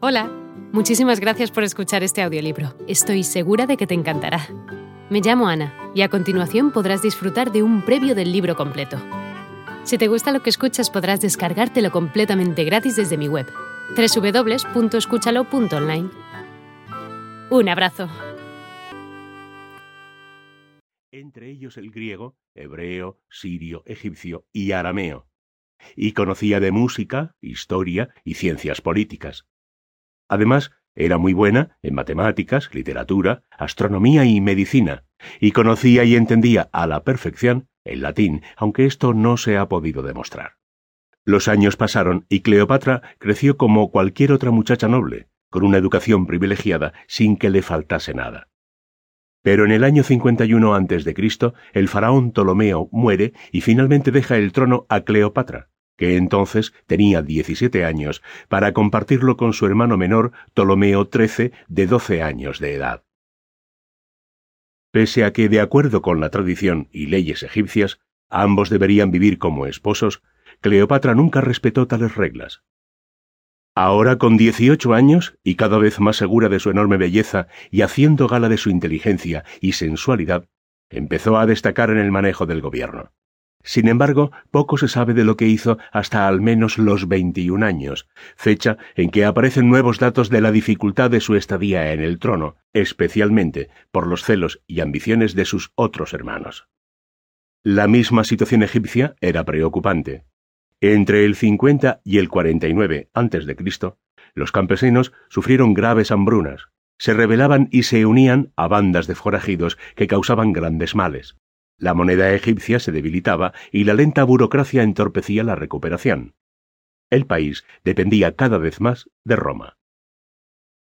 Hola, muchísimas gracias por escuchar este audiolibro. Estoy segura de que te encantará. Me llamo Ana y a continuación podrás disfrutar de un previo del libro completo. Si te gusta lo que escuchas podrás descargártelo completamente gratis desde mi web, www.escúchalo.online. Un abrazo. Entre ellos el griego, hebreo, sirio, egipcio y arameo. Y conocía de música, historia y ciencias políticas. Además, era muy buena en matemáticas, literatura, astronomía y medicina, y conocía y entendía a la perfección el latín, aunque esto no se ha podido demostrar. Los años pasaron y Cleopatra creció como cualquier otra muchacha noble, con una educación privilegiada sin que le faltase nada. Pero en el año 51 a.C., el faraón Ptolomeo muere y finalmente deja el trono a Cleopatra, que entonces tenía 17 años, para compartirlo con su hermano menor Ptolomeo XIII, de 12 años de edad. Pese a que, de acuerdo con la tradición y leyes egipcias, ambos deberían vivir como esposos, Cleopatra nunca respetó tales reglas. Ahora con 18 años, y cada vez más segura de su enorme belleza y haciendo gala de su inteligencia y sensualidad, empezó a destacar en el manejo del gobierno. Sin embargo, poco se sabe de lo que hizo hasta al menos los 21 años, fecha en que aparecen nuevos datos de la dificultad de su estadía en el trono, especialmente por los celos y ambiciones de sus otros hermanos. La misma situación egipcia era preocupante. Entre el 50 y el 49 a.C., los campesinos sufrieron graves hambrunas, se rebelaban y se unían a bandas de forajidos que causaban grandes males. La moneda egipcia se debilitaba y la lenta burocracia entorpecía la recuperación. El país dependía cada vez más de Roma.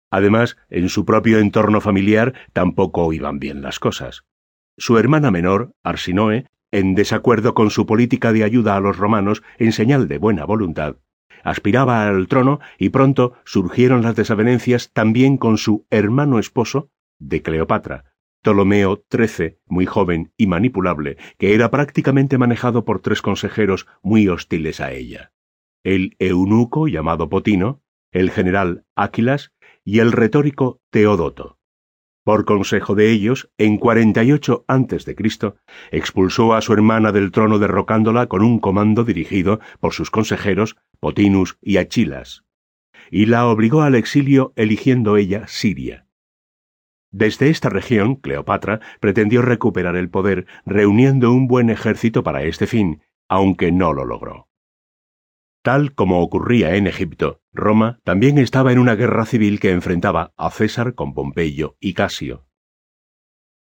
Además, en su propio entorno familiar tampoco iban bien las cosas. Su hermana menor, Arsinoe, en desacuerdo con su política de ayuda a los romanos en señal de buena voluntad, aspiraba al trono y pronto surgieron las desavenencias también con su hermano esposo de Cleopatra, Ptolomeo XIII, muy joven y manipulable, que era prácticamente manejado por tres consejeros muy hostiles a ella. El eunuco llamado Potino, el general Áquilas y el retórico Teodoto. Por consejo de ellos, en 48 a.C., expulsó a su hermana del trono derrocándola con un comando dirigido por sus consejeros Potinus y Achilas, y la obligó al exilio eligiendo ella Siria. Desde esta región, Cleopatra pretendió recuperar el poder reuniendo un buen ejército para este fin, aunque no lo logró. Tal como ocurría en Egipto, Roma también estaba en una guerra civil que enfrentaba a César con Pompeyo y Casio.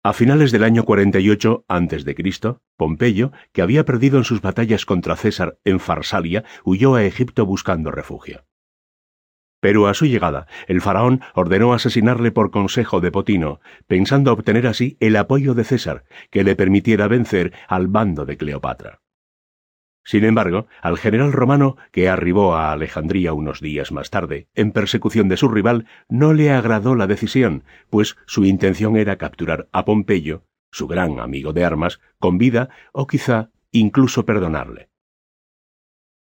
A finales del año 48 a.C., Pompeyo, que había perdido en sus batallas contra César en Farsalia, huyó a Egipto buscando refugio. Pero a su llegada, el faraón ordenó asesinarle por consejo de Potino, pensando obtener así el apoyo de César, que le permitiera vencer al bando de Cleopatra. Sin embargo, al general romano, que arribó a Alejandría unos días más tarde, en persecución de su rival, no le agradó la decisión, pues su intención era capturar a Pompeyo, su gran amigo de armas, con vida o quizá incluso perdonarle.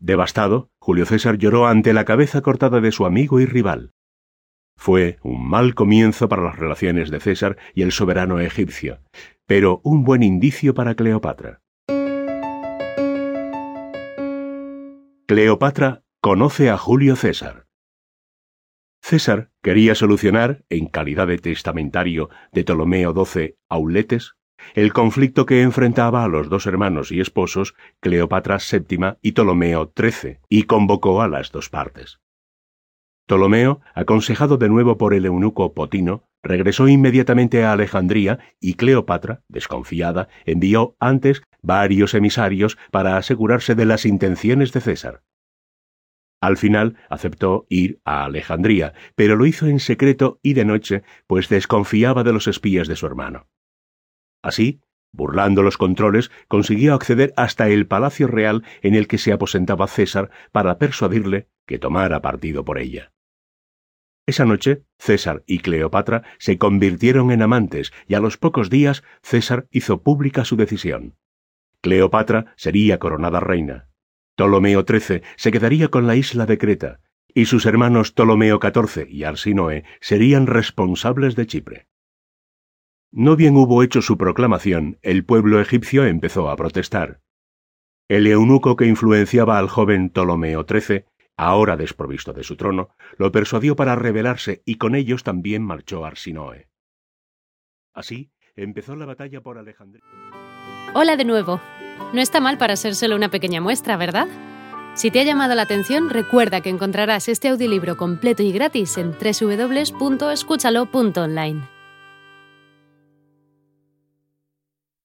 Devastado, Julio César lloró ante la cabeza cortada de su amigo y rival. Fue un mal comienzo para las relaciones de César y el soberano egipcio, pero un buen indicio para Cleopatra. Cleopatra conoce a Julio César. César quería solucionar, en calidad de testamentario de Ptolomeo XII Auletes, el conflicto que enfrentaba a los dos hermanos y esposos, Cleopatra VII y Ptolomeo XIII, y convocó a las dos partes. Ptolomeo, aconsejado de nuevo por el eunuco Potino, regresó inmediatamente a Alejandría y Cleopatra, desconfiada, envió antes varios emisarios para asegurarse de las intenciones de César. Al final aceptó ir a Alejandría, pero lo hizo en secreto y de noche, pues desconfiaba de los espías de su hermano. Así, burlando los controles, consiguió acceder hasta el palacio real en el que se aposentaba César para persuadirle que tomara partido por ella. Esa noche, César y Cleopatra se convirtieron en amantes y a los pocos días César hizo pública su decisión. Cleopatra sería coronada reina. Ptolomeo XIII se quedaría con la isla de Creta, y sus hermanos Ptolomeo XIV y Arsinoe serían responsables de Chipre. No bien hubo hecho su proclamación, el pueblo egipcio empezó a protestar. El eunuco que influenciaba al joven Ptolomeo XIII, ahora desprovisto de su trono, lo persuadió para rebelarse y con ellos también marchó Arsinoe. Así empezó la batalla por Alejandría. Hola de nuevo. No está mal para ser solo una pequeña muestra, ¿verdad? Si te ha llamado la atención, recuerda que encontrarás este audiolibro completo y gratis en www.escúchalo.online.